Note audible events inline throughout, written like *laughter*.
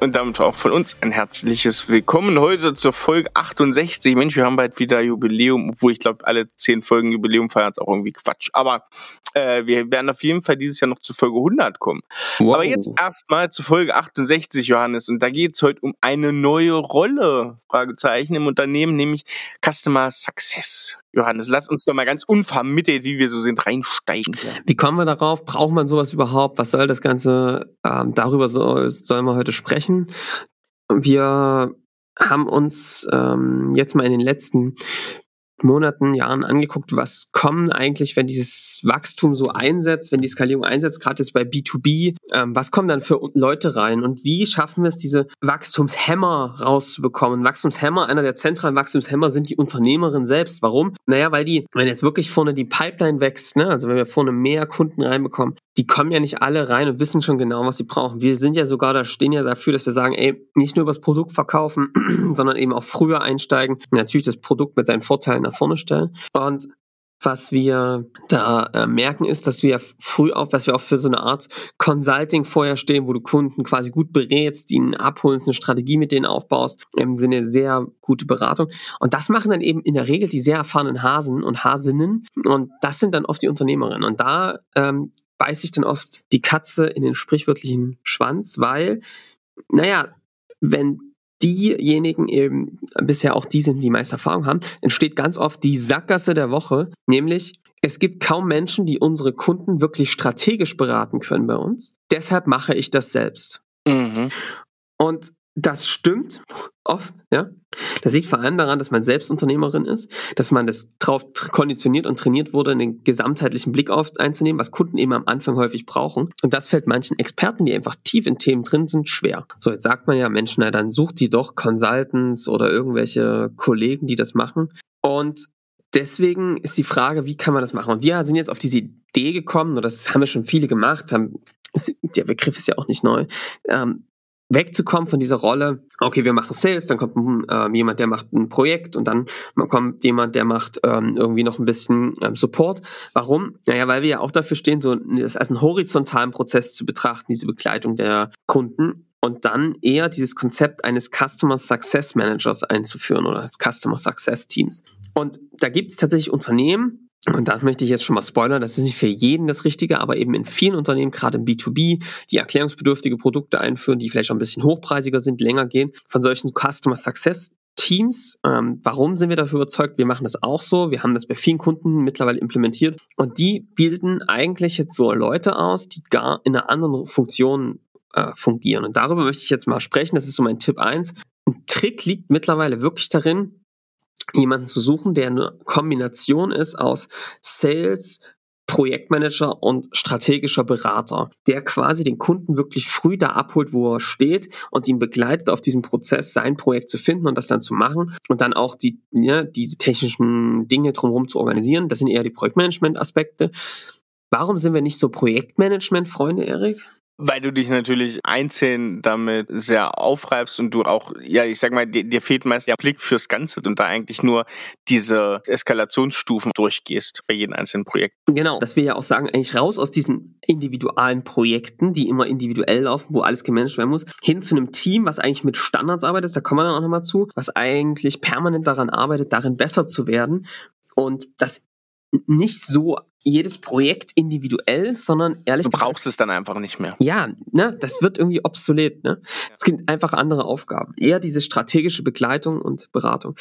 Und damit auch von uns ein herzliches Willkommen heute zur Folge 68. Mensch, wir haben bald wieder Jubiläum, obwohl ich glaube, alle zehn Folgen Jubiläum feiern ist auch irgendwie Quatsch. Aber äh, wir werden auf jeden Fall dieses Jahr noch zu Folge 100 kommen. Wow. Aber jetzt erstmal zu Folge 68, Johannes. Und da geht es heute um eine neue Rolle, Fragezeichen, im Unternehmen, nämlich Customer Success. Johannes, lass uns doch mal ganz unvermittelt, wie wir so sind, reinsteigen. Wie kommen wir darauf? Braucht man sowas überhaupt? Was soll das Ganze? Ähm, darüber soll, sollen wir heute sprechen. Wir haben uns ähm, jetzt mal in den letzten Monaten, Jahren angeguckt, was kommen eigentlich, wenn dieses Wachstum so einsetzt, wenn die Skalierung einsetzt, gerade jetzt bei B2B, ähm, was kommen dann für Leute rein und wie schaffen wir es, diese Wachstumshämmer rauszubekommen? Wachstumshämmer, einer der zentralen Wachstumshämmer sind die Unternehmerinnen selbst. Warum? Naja, weil die, wenn jetzt wirklich vorne die Pipeline wächst, ne, also wenn wir vorne mehr Kunden reinbekommen, die kommen ja nicht alle rein und wissen schon genau, was sie brauchen. Wir sind ja sogar da, stehen ja dafür, dass wir sagen, ey, nicht nur über das Produkt verkaufen, *clears throat* sondern eben auch früher einsteigen. Natürlich das Produkt mit seinen Vorteilen nach vorne stellen. Und was wir da äh, merken ist, dass du ja früh auf, dass wir auch für so eine Art Consulting vorher stehen, wo du Kunden quasi gut berätst, ihnen abholst, eine Strategie mit denen aufbaust, im Sinne sehr gute Beratung. Und das machen dann eben in der Regel die sehr erfahrenen Hasen und Hasinnen. Und das sind dann oft die Unternehmerinnen. Und da ähm, beißt sich dann oft die Katze in den sprichwörtlichen Schwanz, weil, naja, wenn diejenigen eben bisher auch die sind, die meiste Erfahrung haben, entsteht ganz oft die Sackgasse der Woche, nämlich es gibt kaum Menschen, die unsere Kunden wirklich strategisch beraten können bei uns. Deshalb mache ich das selbst. Mhm. Und das stimmt oft, ja. Das liegt vor allem daran, dass man selbst Unternehmerin ist, dass man das drauf konditioniert und trainiert wurde, einen gesamtheitlichen Blick auf einzunehmen, was Kunden eben am Anfang häufig brauchen. Und das fällt manchen Experten, die einfach tief in Themen drin sind, schwer. So, jetzt sagt man ja Menschen, na, dann sucht die doch Consultants oder irgendwelche Kollegen, die das machen. Und deswegen ist die Frage, wie kann man das machen? Und wir sind jetzt auf diese Idee gekommen, und das haben wir schon viele gemacht, haben der Begriff ist ja auch nicht neu, ähm, wegzukommen von dieser Rolle, okay, wir machen Sales, dann kommt ähm, jemand, der macht ein Projekt und dann kommt jemand, der macht ähm, irgendwie noch ein bisschen ähm, Support. Warum? Naja, weil wir ja auch dafür stehen, so das als einen horizontalen Prozess zu betrachten, diese Begleitung der Kunden und dann eher dieses Konzept eines Customer Success Managers einzuführen oder des Customer Success Teams. Und da gibt es tatsächlich Unternehmen, und da möchte ich jetzt schon mal spoilern, das ist nicht für jeden das Richtige, aber eben in vielen Unternehmen, gerade im B2B, die erklärungsbedürftige Produkte einführen, die vielleicht auch ein bisschen hochpreisiger sind, länger gehen, von solchen Customer Success Teams. Ähm, warum sind wir dafür überzeugt? Wir machen das auch so. Wir haben das bei vielen Kunden mittlerweile implementiert. Und die bilden eigentlich jetzt so Leute aus, die gar in einer anderen Funktion äh, fungieren. Und darüber möchte ich jetzt mal sprechen. Das ist so mein Tipp eins. Ein Trick liegt mittlerweile wirklich darin, jemanden zu suchen, der eine Kombination ist aus Sales, Projektmanager und strategischer Berater, der quasi den Kunden wirklich früh da abholt, wo er steht und ihn begleitet auf diesem Prozess, sein Projekt zu finden und das dann zu machen und dann auch die, ja, diese technischen Dinge drumherum zu organisieren. Das sind eher die Projektmanagement-Aspekte. Warum sind wir nicht so Projektmanagement-Freunde, Erik? Weil du dich natürlich einzeln damit sehr aufreibst und du auch, ja, ich sag mal, dir, dir fehlt meist der Blick fürs Ganze und da eigentlich nur diese Eskalationsstufen durchgehst bei jedem einzelnen Projekt. Genau, dass wir ja auch sagen, eigentlich raus aus diesen individualen Projekten, die immer individuell laufen, wo alles gemanagt werden muss, hin zu einem Team, was eigentlich mit Standards arbeitet, da kommen wir dann auch nochmal zu, was eigentlich permanent daran arbeitet, darin besser zu werden und das nicht so jedes Projekt individuell sondern ehrlich Du brauchst es dann einfach nicht mehr. Ja, ne, das wird irgendwie obsolet, ne? Es gibt einfach andere Aufgaben. Eher diese strategische Begleitung und Beratung.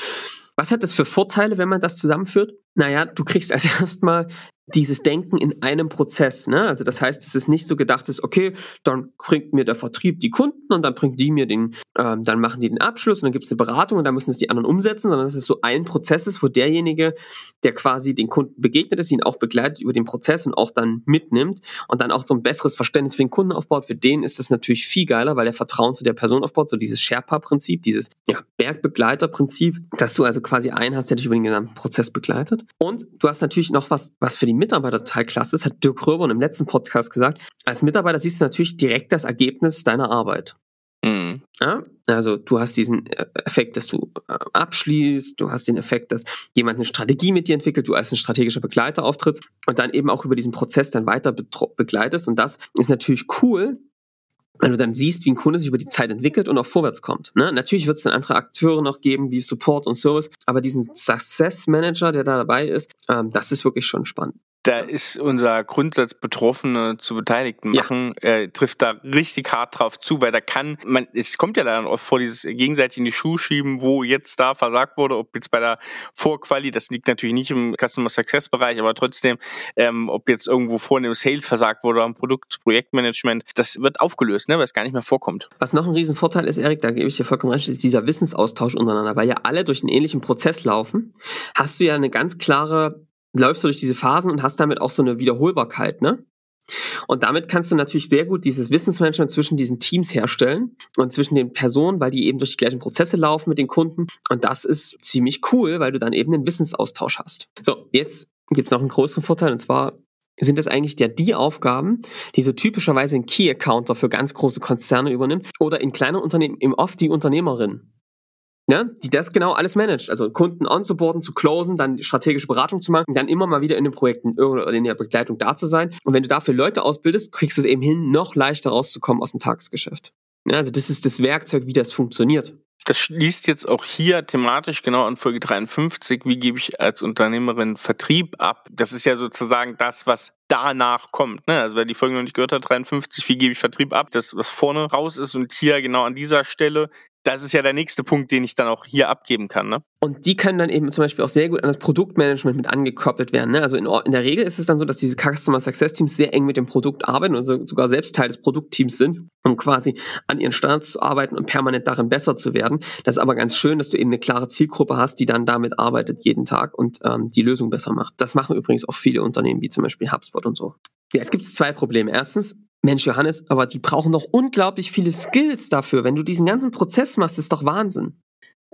Was hat das für Vorteile, wenn man das zusammenführt? Naja, du kriegst als *laughs* erstmal dieses Denken in einem Prozess. Ne? Also das heißt, es ist nicht so gedacht, dass okay, dann bringt mir der Vertrieb die Kunden und dann bringt die mir den, ähm, dann machen die den Abschluss und dann gibt es eine Beratung und dann müssen es die anderen umsetzen, sondern dass es so ein Prozess ist, wo derjenige, der quasi den Kunden begegnet ist, ihn auch begleitet über den Prozess und auch dann mitnimmt und dann auch so ein besseres Verständnis für den Kunden aufbaut. Für den ist das natürlich viel geiler, weil er Vertrauen zu der Person aufbaut, so dieses Sherpa-Prinzip, dieses ja, Bergbegleiter-Prinzip, dass du also quasi einen hast, der dich über den gesamten Prozess begleitet. Und du hast natürlich noch was, was für die Mitarbeiter total klasse ist, hat Dirk Röber im letzten Podcast gesagt. Als Mitarbeiter siehst du natürlich direkt das Ergebnis deiner Arbeit. Mhm. Ja, also du hast diesen äh, Effekt, dass du äh, abschließt, du hast den Effekt, dass jemand eine Strategie mit dir entwickelt, du als ein strategischer Begleiter auftrittst und dann eben auch über diesen Prozess dann weiter begleitest. Und das ist natürlich cool, wenn du dann siehst, wie ein Kunde sich über die Zeit entwickelt und auch vorwärts kommt. Ne? Natürlich wird es dann andere Akteure noch geben, wie Support und Service, aber diesen Success Manager, der da dabei ist, ähm, das ist wirklich schon spannend da ist unser Grundsatz Betroffene zu Beteiligten machen, ja. äh, trifft da richtig hart drauf zu, weil da kann, man, es kommt ja dann oft vor, dieses gegenseitig in die Schuhe schieben, wo jetzt da versagt wurde, ob jetzt bei der Vorquali, das liegt natürlich nicht im Customer Success Bereich, aber trotzdem, ähm, ob jetzt irgendwo vorne im Sales versagt wurde oder im Produkt, Projektmanagement, das wird aufgelöst, ne, weil es gar nicht mehr vorkommt. Was noch ein Riesenvorteil ist, Erik, da gebe ich dir vollkommen recht, ist dieser Wissensaustausch untereinander, weil ja alle durch einen ähnlichen Prozess laufen, hast du ja eine ganz klare läufst du durch diese Phasen und hast damit auch so eine Wiederholbarkeit, ne? Und damit kannst du natürlich sehr gut dieses Wissensmanagement zwischen diesen Teams herstellen und zwischen den Personen, weil die eben durch die gleichen Prozesse laufen mit den Kunden. Und das ist ziemlich cool, weil du dann eben einen Wissensaustausch hast. So, jetzt gibt es noch einen größeren Vorteil und zwar sind das eigentlich ja die Aufgaben, die so typischerweise ein Key Accounter für ganz große Konzerne übernimmt oder in kleinen Unternehmen eben oft die Unternehmerin ja, die das genau alles managt. Also Kunden onzuboarden, zu closen, dann strategische Beratung zu machen, dann immer mal wieder in den Projekten oder in der Begleitung da zu sein. Und wenn du dafür Leute ausbildest, kriegst du es eben hin, noch leichter rauszukommen aus dem Tagesgeschäft. Ja, also das ist das Werkzeug, wie das funktioniert. Das schließt jetzt auch hier thematisch genau an Folge 53. Wie gebe ich als Unternehmerin Vertrieb ab? Das ist ja sozusagen das, was danach kommt. Ne? Also wer die Folge noch nicht gehört hat, 53, wie gebe ich Vertrieb ab? Das, was vorne raus ist und hier genau an dieser Stelle das ist ja der nächste Punkt, den ich dann auch hier abgeben kann. Ne? Und die können dann eben zum Beispiel auch sehr gut an das Produktmanagement mit angekoppelt werden. Ne? Also in, in, der Regel ist es dann so, dass diese Customer Success Teams sehr eng mit dem Produkt arbeiten und sogar selbst Teil des Produktteams sind, um quasi an ihren Standards zu arbeiten und permanent darin besser zu werden. Das ist aber ganz schön, dass du eben eine klare Zielgruppe hast, die dann damit arbeitet jeden Tag und ähm, die Lösung besser macht. Das machen übrigens auch viele Unternehmen, wie zum Beispiel HubSpot und so. Ja, es gibt zwei Probleme. Erstens, Mensch, Johannes, aber die brauchen doch unglaublich viele Skills dafür. Wenn du diesen ganzen Prozess machst, ist doch Wahnsinn.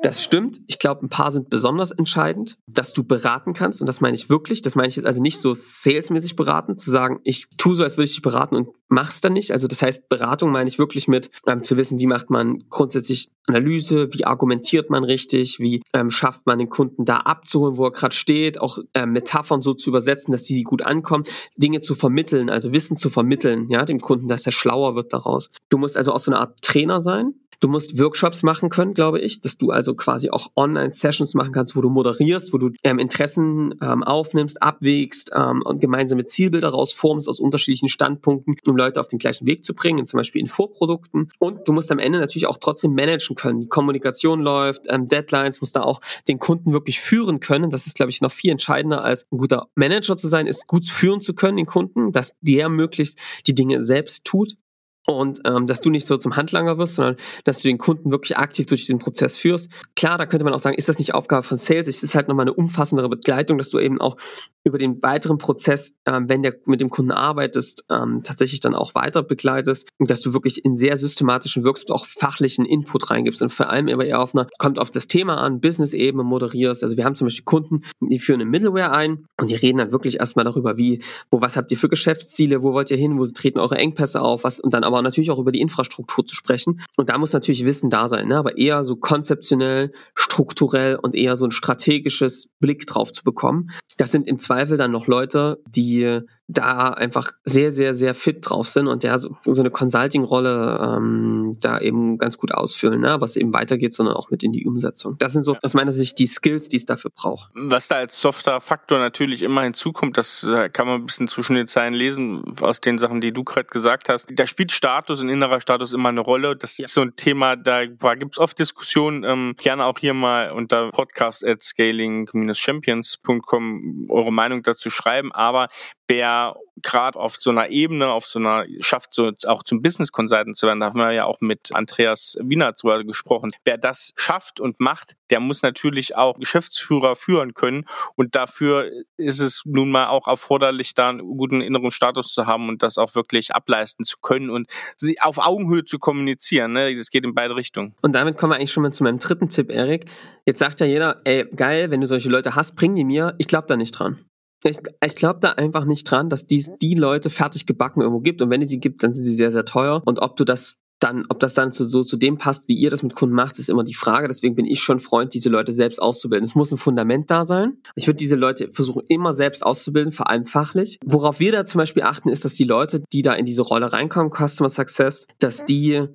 Das stimmt. Ich glaube, ein paar sind besonders entscheidend, dass du beraten kannst. Und das meine ich wirklich. Das meine ich jetzt also nicht so salesmäßig beraten, zu sagen, ich tue so, als würde ich dich beraten und mach's dann nicht. Also das heißt, Beratung meine ich wirklich mit, ähm, zu wissen, wie macht man grundsätzlich Analyse, wie argumentiert man richtig, wie ähm, schafft man den Kunden da abzuholen, wo er gerade steht, auch ähm, Metaphern so zu übersetzen, dass die gut ankommen, Dinge zu vermitteln, also Wissen zu vermitteln, ja, dem Kunden, dass er schlauer wird daraus. Du musst also auch so eine Art Trainer sein, Du musst Workshops machen können, glaube ich, dass du also quasi auch Online-Sessions machen kannst, wo du moderierst, wo du ähm, Interessen ähm, aufnimmst, abwägst ähm, und gemeinsame Zielbilder rausformst aus unterschiedlichen Standpunkten, um Leute auf den gleichen Weg zu bringen, zum Beispiel in Vorprodukten. Und du musst am Ende natürlich auch trotzdem managen können. Die Kommunikation läuft, ähm, Deadlines, musst da auch den Kunden wirklich führen können. Das ist, glaube ich, noch viel entscheidender als ein guter Manager zu sein, ist gut führen zu können, den Kunden, dass der möglichst die Dinge selbst tut und ähm, dass du nicht so zum Handlanger wirst, sondern dass du den Kunden wirklich aktiv durch diesen Prozess führst. Klar, da könnte man auch sagen, ist das nicht Aufgabe von Sales? Es ist halt nochmal eine umfassendere Begleitung, dass du eben auch über den weiteren Prozess, ähm, wenn der mit dem Kunden arbeitest, ähm, tatsächlich dann auch weiter begleitest und dass du wirklich in sehr systematischen Workshops auch fachlichen Input reingibst und vor allem aber eher auf einer, kommt auf das Thema an, Business-Ebene moderierst. Also wir haben zum Beispiel Kunden, die führen eine Middleware ein und die reden dann wirklich erstmal darüber, wie, wo, was habt ihr für Geschäftsziele, wo wollt ihr hin, wo treten eure Engpässe auf, was und dann aber natürlich auch über die Infrastruktur zu sprechen. Und da muss natürlich Wissen da sein, ne? aber eher so konzeptionell, strukturell und eher so ein strategisches Blick drauf zu bekommen. Das sind im Zweifel dann noch Leute, die da einfach sehr, sehr, sehr fit drauf sind und der so, so eine Consulting-Rolle ähm, da eben ganz gut ausfüllen, ne? was eben weitergeht, sondern auch mit in die Umsetzung. Das sind so aus meiner Sicht die Skills, die es dafür braucht. Was da als softer Faktor natürlich immer hinzukommt, das äh, kann man ein bisschen zwischen den Zeilen lesen, aus den Sachen, die du gerade gesagt hast. Da spielt Status und innerer Status immer eine Rolle. Das ja. ist so ein Thema, da gibt es oft Diskussionen. Ähm, gerne auch hier mal unter podcast at scaling-champions.com eure Meinung dazu schreiben. Aber wer gerade auf so einer Ebene, auf so einer, schafft so auch zum Business Consultant zu werden, da haben wir ja auch mit Andreas Wiener drüber gesprochen. Wer das schafft und macht, der muss natürlich auch Geschäftsführer führen können und dafür ist es nun mal auch erforderlich, da einen guten inneren Status zu haben und das auch wirklich ableisten zu können und sie auf Augenhöhe zu kommunizieren. Ne? Das geht in beide Richtungen. Und damit kommen wir eigentlich schon mal zu meinem dritten Tipp, Erik. Jetzt sagt ja jeder, ey, geil, wenn du solche Leute hast, bring die mir. Ich glaube da nicht dran. Ich, ich glaube da einfach nicht dran, dass dies die Leute fertig gebacken irgendwo gibt. Und wenn es sie gibt, dann sind sie sehr, sehr teuer. Und ob du das dann, ob das dann zu, so zu dem passt, wie ihr das mit Kunden macht, ist immer die Frage. Deswegen bin ich schon Freund, diese Leute selbst auszubilden. Es muss ein Fundament da sein. Ich würde diese Leute versuchen, immer selbst auszubilden, vor allem fachlich. Worauf wir da zum Beispiel achten, ist, dass die Leute, die da in diese Rolle reinkommen, Customer Success, dass die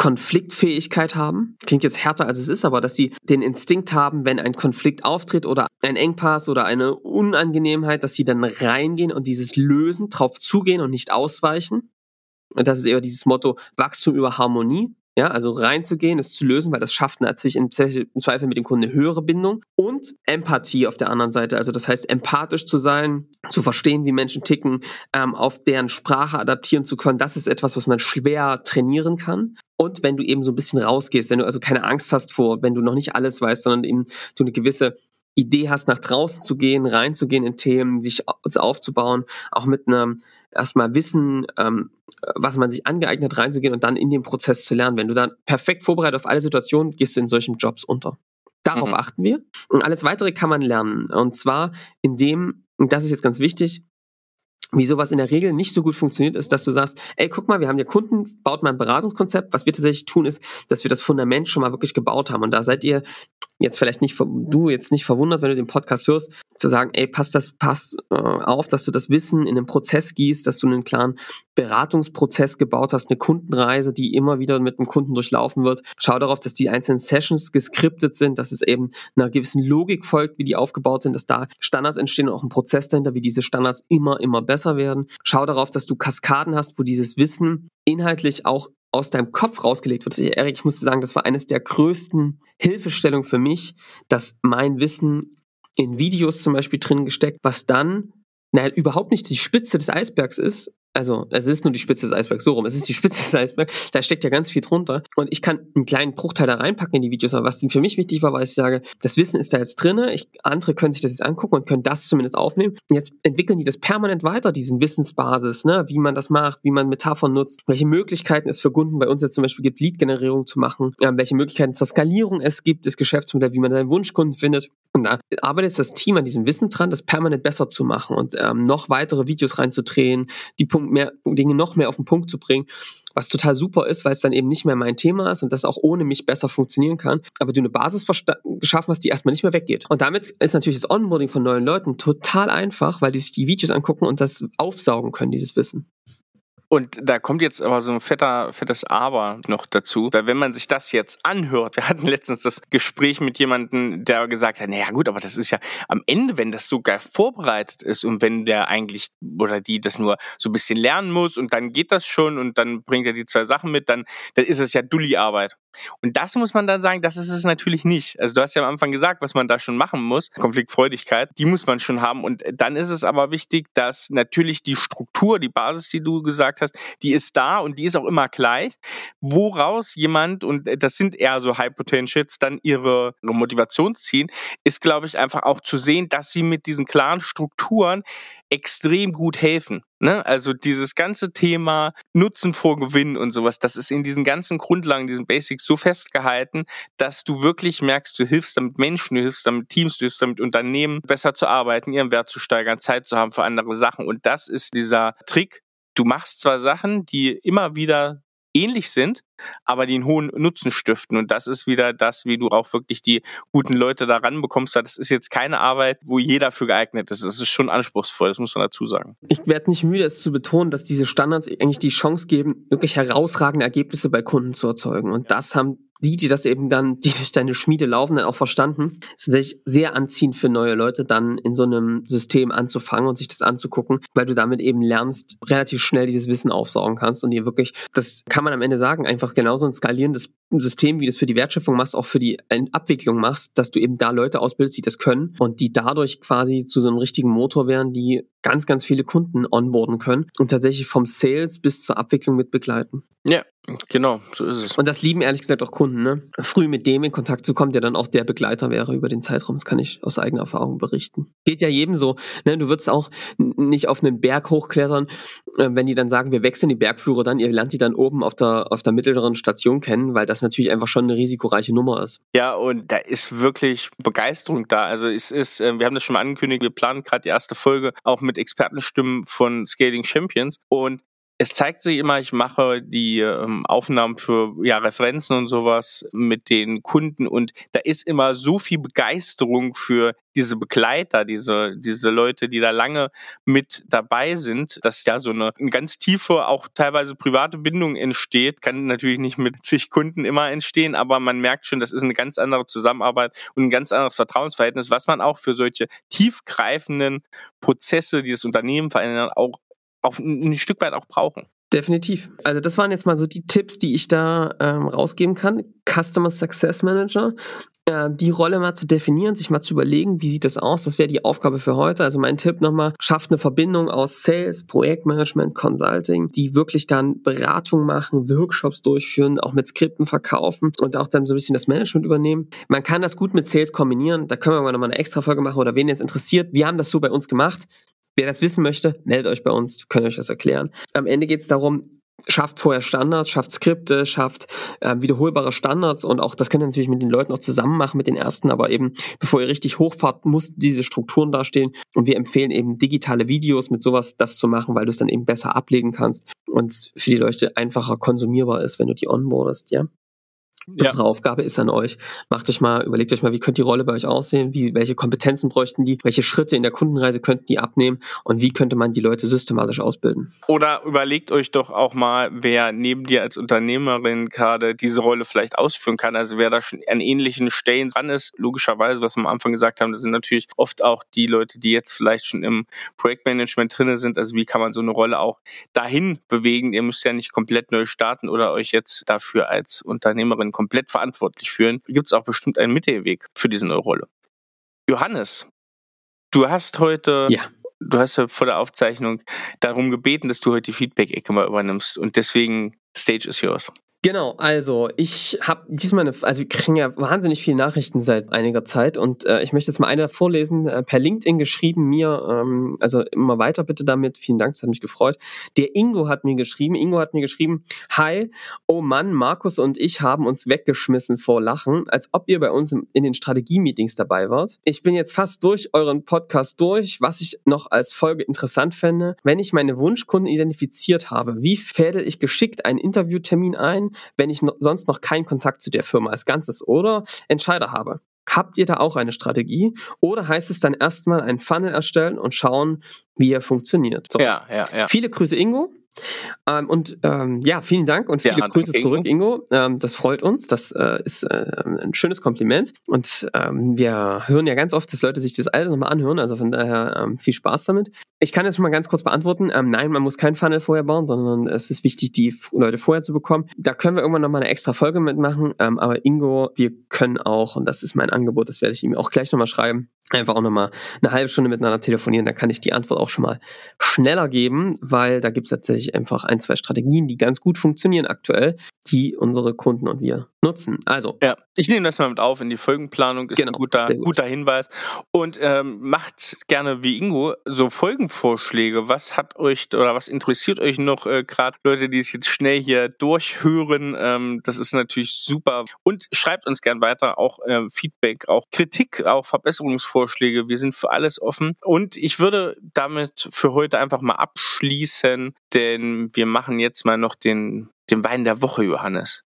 Konfliktfähigkeit haben. Klingt jetzt härter als es ist, aber dass sie den Instinkt haben, wenn ein Konflikt auftritt oder ein Engpass oder eine Unangenehmheit, dass sie dann reingehen und dieses lösen, drauf zugehen und nicht ausweichen. Und das ist eher dieses Motto Wachstum über Harmonie. Ja, also reinzugehen, es zu lösen, weil das schafft natürlich im Zweifel mit dem Kunden eine höhere Bindung und Empathie auf der anderen Seite. Also das heißt, empathisch zu sein, zu verstehen, wie Menschen ticken, ähm, auf deren Sprache adaptieren zu können. Das ist etwas, was man schwer trainieren kann. Und wenn du eben so ein bisschen rausgehst, wenn du also keine Angst hast vor, wenn du noch nicht alles weißt, sondern eben du eine gewisse Idee hast, nach draußen zu gehen, reinzugehen in Themen, sich aufzubauen, auch mit einem erstmal Wissen, ähm, was man sich angeeignet, reinzugehen und dann in den Prozess zu lernen. Wenn du dann perfekt vorbereitet auf alle Situationen, gehst du in solchen Jobs unter. Darauf mhm. achten wir. Und alles weitere kann man lernen. Und zwar indem, und das ist jetzt ganz wichtig, wie sowas in der Regel nicht so gut funktioniert, ist, dass du sagst, ey, guck mal, wir haben ja Kunden, baut mal ein Beratungskonzept. Was wir tatsächlich tun, ist, dass wir das Fundament schon mal wirklich gebaut haben. Und da seid ihr jetzt vielleicht nicht, du jetzt nicht verwundert, wenn du den Podcast hörst, zu sagen, ey, passt das, passt äh, auf, dass du das Wissen in den Prozess gießt, dass du einen klaren Beratungsprozess gebaut hast, eine Kundenreise, die immer wieder mit dem Kunden durchlaufen wird. Schau darauf, dass die einzelnen Sessions geskriptet sind, dass es eben einer gewissen Logik folgt, wie die aufgebaut sind, dass da Standards entstehen und auch ein Prozess dahinter, wie diese Standards immer, immer besser werden. Schau darauf, dass du Kaskaden hast, wo dieses Wissen inhaltlich auch aus deinem Kopf rausgelegt wird. Erik, ich musste sagen, das war eines der größten Hilfestellungen für mich, dass mein Wissen in Videos zum Beispiel drin gesteckt, was dann naja, überhaupt nicht die Spitze des Eisbergs ist, also es ist nur die Spitze des Eisbergs, so rum, es ist die Spitze des Eisbergs, da steckt ja ganz viel drunter. Und ich kann einen kleinen Bruchteil da reinpacken in die Videos, aber was für mich wichtig war, war, ich sage, das Wissen ist da jetzt drinne, ich, andere können sich das jetzt angucken und können das zumindest aufnehmen. Und jetzt entwickeln die das permanent weiter, diesen Wissensbasis, ne, wie man das macht, wie man Metaphern nutzt, welche Möglichkeiten es für Kunden bei uns jetzt zum Beispiel gibt, Lead-Generierung zu machen, ja, welche Möglichkeiten zur Skalierung es gibt, das Geschäftsmodell, wie man seinen Wunschkunden findet. Und da arbeitet das Team an diesem Wissen dran, das permanent besser zu machen und ähm, noch weitere Videos reinzudrehen, die Punkt mehr, Dinge noch mehr auf den Punkt zu bringen, was total super ist, weil es dann eben nicht mehr mein Thema ist und das auch ohne mich besser funktionieren kann, aber du eine Basis geschaffen hast, die erstmal nicht mehr weggeht. Und damit ist natürlich das Onboarding von neuen Leuten total einfach, weil die sich die Videos angucken und das aufsaugen können, dieses Wissen. Und da kommt jetzt aber so ein fetter, fettes Aber noch dazu. Weil wenn man sich das jetzt anhört, wir hatten letztens das Gespräch mit jemandem, der gesagt hat, naja gut, aber das ist ja am Ende, wenn das so geil vorbereitet ist und wenn der eigentlich oder die das nur so ein bisschen lernen muss und dann geht das schon und dann bringt er die zwei Sachen mit, dann, dann ist es ja Dulli-Arbeit. Und das muss man dann sagen, das ist es natürlich nicht. Also du hast ja am Anfang gesagt, was man da schon machen muss. Konfliktfreudigkeit, die muss man schon haben. Und dann ist es aber wichtig, dass natürlich die Struktur, die Basis, die du gesagt hast, die ist da und die ist auch immer gleich. Woraus jemand, und das sind eher so High Potentials, dann ihre Motivation ziehen, ist, glaube ich, einfach auch zu sehen, dass sie mit diesen klaren Strukturen extrem gut helfen. Ne? Also dieses ganze Thema Nutzen vor Gewinn und sowas, das ist in diesen ganzen Grundlagen, diesen Basics so festgehalten, dass du wirklich merkst, du hilfst damit Menschen, du hilfst damit Teams, du hilfst damit Unternehmen, besser zu arbeiten, ihren Wert zu steigern, Zeit zu haben für andere Sachen. Und das ist dieser Trick. Du machst zwar Sachen, die immer wieder ähnlich sind, aber einen hohen Nutzen stiften. Und das ist wieder das, wie du auch wirklich die guten Leute da ranbekommst. Das ist jetzt keine Arbeit, wo jeder für geeignet ist. Es ist schon anspruchsvoll, das muss man dazu sagen. Ich werde nicht müde, es zu betonen, dass diese Standards eigentlich die Chance geben, wirklich herausragende Ergebnisse bei Kunden zu erzeugen. Und das haben die, die das eben dann, die durch deine Schmiede laufen, dann auch verstanden, ist tatsächlich sehr anziehend für neue Leute, dann in so einem System anzufangen und sich das anzugucken, weil du damit eben lernst, relativ schnell dieses Wissen aufsaugen kannst und dir wirklich, das kann man am Ende sagen, einfach genauso ein skalierendes System, wie du es für die Wertschöpfung machst, auch für die Abwicklung machst, dass du eben da Leute ausbildest, die das können und die dadurch quasi zu so einem richtigen Motor werden, die ganz, ganz viele Kunden onboarden können und tatsächlich vom Sales bis zur Abwicklung mit begleiten. Ja, genau, so ist es. Und das lieben ehrlich gesagt auch Kunden, ne? Früh mit dem in Kontakt zu kommen, der dann auch der Begleiter wäre über den Zeitraum. Das kann ich aus eigener Erfahrung berichten. Geht ja jedem so, ne? Du würdest auch nicht auf einen Berg hochklettern, äh, wenn die dann sagen, wir wechseln die Bergführer dann, ihr lernt die dann oben auf der, auf der mittleren Station kennen, weil das natürlich einfach schon eine risikoreiche Nummer ist. Ja, und da ist wirklich Begeisterung da. Also es ist, äh, wir haben das schon mal angekündigt, wir planen gerade die erste Folge auch mit Expertenstimmen von Scaling Champions und es zeigt sich immer, ich mache die ähm, Aufnahmen für ja, Referenzen und sowas mit den Kunden und da ist immer so viel Begeisterung für diese Begleiter, diese, diese Leute, die da lange mit dabei sind, dass ja so eine, eine ganz tiefe, auch teilweise private Bindung entsteht, kann natürlich nicht mit *laughs* zig Kunden immer entstehen, aber man merkt schon, das ist eine ganz andere Zusammenarbeit und ein ganz anderes Vertrauensverhältnis, was man auch für solche tiefgreifenden Prozesse, die das Unternehmen verändern, auch auf ein Stück weit auch brauchen. Definitiv. Also das waren jetzt mal so die Tipps, die ich da ähm, rausgeben kann. Customer Success Manager, äh, die Rolle mal zu definieren, sich mal zu überlegen, wie sieht das aus. Das wäre die Aufgabe für heute. Also mein Tipp nochmal, schafft eine Verbindung aus Sales, Projektmanagement, Consulting, die wirklich dann Beratung machen, Workshops durchführen, auch mit Skripten verkaufen und auch dann so ein bisschen das Management übernehmen. Man kann das gut mit Sales kombinieren. Da können wir mal nochmal eine extra Folge machen oder wen jetzt interessiert. Wir haben das so bei uns gemacht. Wer das wissen möchte, meldet euch bei uns, können euch das erklären. Am Ende geht es darum, schafft vorher Standards, schafft Skripte, schafft äh, wiederholbare Standards und auch das könnt ihr natürlich mit den Leuten auch zusammen machen, mit den ersten, aber eben bevor ihr richtig hochfahrt, muss diese Strukturen dastehen und wir empfehlen eben digitale Videos mit sowas das zu machen, weil du es dann eben besser ablegen kannst und für die Leute einfacher konsumierbar ist, wenn du die onboardest, ja. Ja. Unsere Aufgabe ist an euch. Macht euch mal, überlegt euch mal, wie könnte die Rolle bei euch aussehen? Wie, welche Kompetenzen bräuchten die? Welche Schritte in der Kundenreise könnten die abnehmen? Und wie könnte man die Leute systematisch ausbilden? Oder überlegt euch doch auch mal, wer neben dir als Unternehmerin gerade diese Rolle vielleicht ausführen kann. Also wer da schon an ähnlichen Stellen dran ist. Logischerweise, was wir am Anfang gesagt haben, das sind natürlich oft auch die Leute, die jetzt vielleicht schon im Projektmanagement drinne sind. Also wie kann man so eine Rolle auch dahin bewegen? Ihr müsst ja nicht komplett neu starten oder euch jetzt dafür als Unternehmerin komplett verantwortlich fühlen, gibt es auch bestimmt einen Mittelweg für diese neue Rolle. Johannes, du hast heute ja du hast ja vor der Aufzeichnung darum gebeten, dass du heute die Feedback-Ecke mal übernimmst und deswegen Stage is yours. Genau, also ich habe diesmal eine, also wir kriegen ja wahnsinnig viele Nachrichten seit einiger Zeit und äh, ich möchte jetzt mal eine vorlesen, äh, per LinkedIn geschrieben mir, ähm, also immer weiter bitte damit, vielen Dank, das hat mich gefreut. Der Ingo hat mir geschrieben, Ingo hat mir geschrieben, hi, oh Mann, Markus und ich haben uns weggeschmissen vor Lachen, als ob ihr bei uns in den Strategie-Meetings dabei wart. Ich bin jetzt fast durch euren Podcast durch, was ich noch als Folge interessant fände, wenn ich meine Wunschkunden identifiziert habe, wie fädel ich geschickt einen Interviewtermin ein, wenn ich no sonst noch keinen Kontakt zu der Firma als Ganzes oder Entscheider habe. Habt ihr da auch eine Strategie? Oder heißt es dann erstmal einen Funnel erstellen und schauen, wie er funktioniert? So. Ja, ja, ja. Viele Grüße, Ingo. Ähm, und ähm, ja, vielen Dank und viele ja, Grüße zurück, Ingo. Ähm, das freut uns. Das äh, ist äh, ein schönes Kompliment. Und ähm, wir hören ja ganz oft, dass Leute sich das alles nochmal anhören. Also von daher ähm, viel Spaß damit. Ich kann das schon mal ganz kurz beantworten. Ähm, nein, man muss keinen Funnel vorher bauen, sondern es ist wichtig, die Leute vorher zu bekommen. Da können wir irgendwann nochmal eine extra Folge mitmachen. aber Ingo, wir können auch, und das ist mein Angebot, das werde ich ihm auch gleich nochmal schreiben, einfach auch nochmal eine halbe Stunde miteinander telefonieren. Da kann ich die Antwort auch schon mal schneller geben, weil da gibt es tatsächlich einfach ein, zwei Strategien, die ganz gut funktionieren aktuell, die unsere Kunden und wir nutzen. Also. Ja, ich nehme das mal mit auf in die Folgenplanung, ist genau, ein guter, gut. guter Hinweis. Und ähm, macht gerne wie Ingo so Folgenvorschläge. Was hat euch oder was interessiert euch noch äh, gerade Leute, die es jetzt schnell hier durchhören? Ähm, das ist natürlich super. Und schreibt uns gern weiter auch äh, Feedback, auch Kritik, auch Verbesserungsvorschläge. Wir sind für alles offen. Und ich würde damit für heute einfach mal abschließen, denn wir machen jetzt mal noch den, den Wein der Woche, Johannes.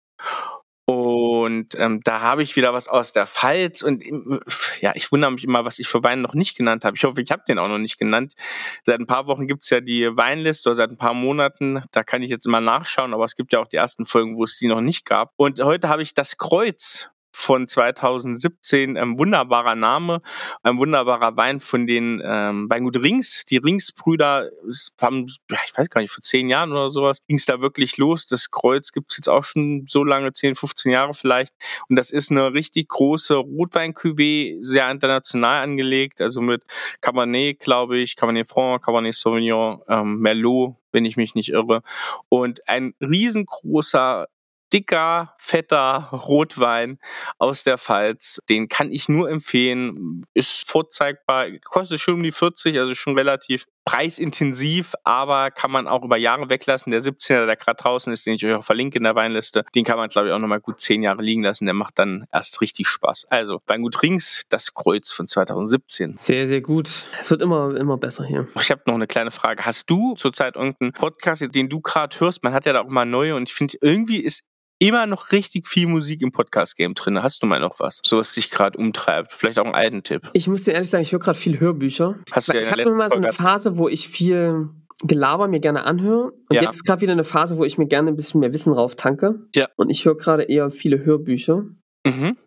Und ähm, da habe ich wieder was aus der Pfalz. Und ja, ich wundere mich immer, was ich für Wein noch nicht genannt habe. Ich hoffe, ich habe den auch noch nicht genannt. Seit ein paar Wochen gibt's ja die Weinliste oder seit ein paar Monaten. Da kann ich jetzt immer nachschauen, aber es gibt ja auch die ersten Folgen, wo es die noch nicht gab. Und heute habe ich das Kreuz von 2017, ein wunderbarer Name, ein wunderbarer Wein von den ähm, Weingut Rings. Die Ringsbrüder haben, ich weiß gar nicht, vor zehn Jahren oder sowas, ging es da wirklich los. Das Kreuz gibt's jetzt auch schon so lange, 10, 15 Jahre vielleicht. Und das ist eine richtig große rotwein sehr international angelegt, also mit Cabernet, glaube ich, Cabernet Franc, Cabernet Sauvignon, ähm, Merlot, wenn ich mich nicht irre. Und ein riesengroßer dicker, fetter Rotwein aus der Pfalz. Den kann ich nur empfehlen. Ist vorzeigbar, kostet schon um die 40, also schon relativ preisintensiv, aber kann man auch über Jahre weglassen. Der 17er, der gerade draußen ist, den ich euch auch verlinke in der Weinliste, den kann man, glaube ich, auch nochmal gut zehn Jahre liegen lassen. Der macht dann erst richtig Spaß. Also, Weingut Rings, das Kreuz von 2017. Sehr, sehr gut. Es wird immer, immer besser hier. Ich habe noch eine kleine Frage. Hast du zurzeit irgendeinen Podcast, den du gerade hörst? Man hat ja da auch mal neue und ich finde, irgendwie ist immer noch richtig viel Musik im Podcast-Game drin. Hast du mal noch was, so was dich gerade umtreibt? Vielleicht auch einen alten Tipp. Ich muss dir ehrlich sagen, ich höre gerade viel Hörbücher. Hast du ja ich habe immer so eine Phase, wo ich viel Gelaber mir gerne anhöre. Und ja. jetzt ist gerade wieder eine Phase, wo ich mir gerne ein bisschen mehr Wissen rauf tanke. Ja. Und ich höre gerade eher viele Hörbücher. Mhm.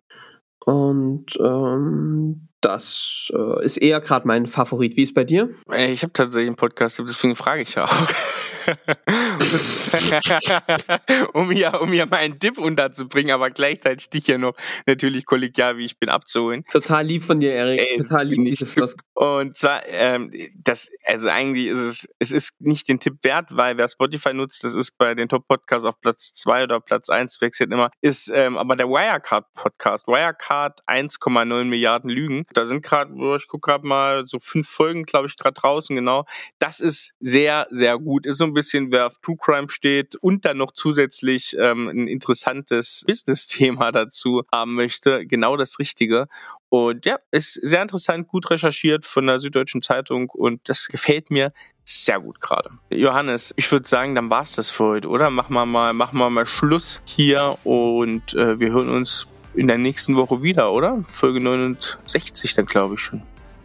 Und ähm, das äh, ist eher gerade mein Favorit. Wie ist bei dir? Ich habe tatsächlich einen Podcast, deswegen frage ich ja auch. *laughs* *laughs* um hier, um hier meinen Tipp unterzubringen, aber gleichzeitig dich hier noch natürlich kollegial, wie ich bin, abzuholen. Total lieb von dir, Erik. Ey, Total lieb. Diese *laughs* Und zwar, ähm, das, also eigentlich ist es, es ist nicht den Tipp wert, weil wer Spotify nutzt, das ist bei den Top-Podcasts auf Platz 2 oder Platz 1, wechselt immer, ist ähm, aber der Wirecard-Podcast. Wirecard 1,9 Milliarden Lügen. Da sind gerade, ich gucke gerade mal, so fünf Folgen, glaube ich, gerade draußen, genau. Das ist sehr, sehr gut. Ist so ein bisschen, wer auf True Crime steht und dann noch zusätzlich ähm, ein interessantes Business-Thema *laughs* dazu haben möchte, genau das Richtige. Und ja, ist sehr interessant, gut recherchiert von der Süddeutschen Zeitung und das gefällt mir sehr gut gerade. Johannes, ich würde sagen, dann war's das für heute, oder? Machen wir mal, machen wir mal Schluss hier und äh, wir hören uns in der nächsten Woche wieder, oder? Folge 69 dann, glaube ich schon.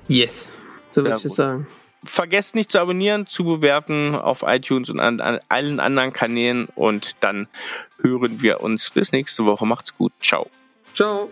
Yes, so würde ich es sagen vergesst nicht zu abonnieren, zu bewerten auf iTunes und an, an allen anderen Kanälen und dann hören wir uns bis nächste Woche. Macht's gut. Ciao. Ciao.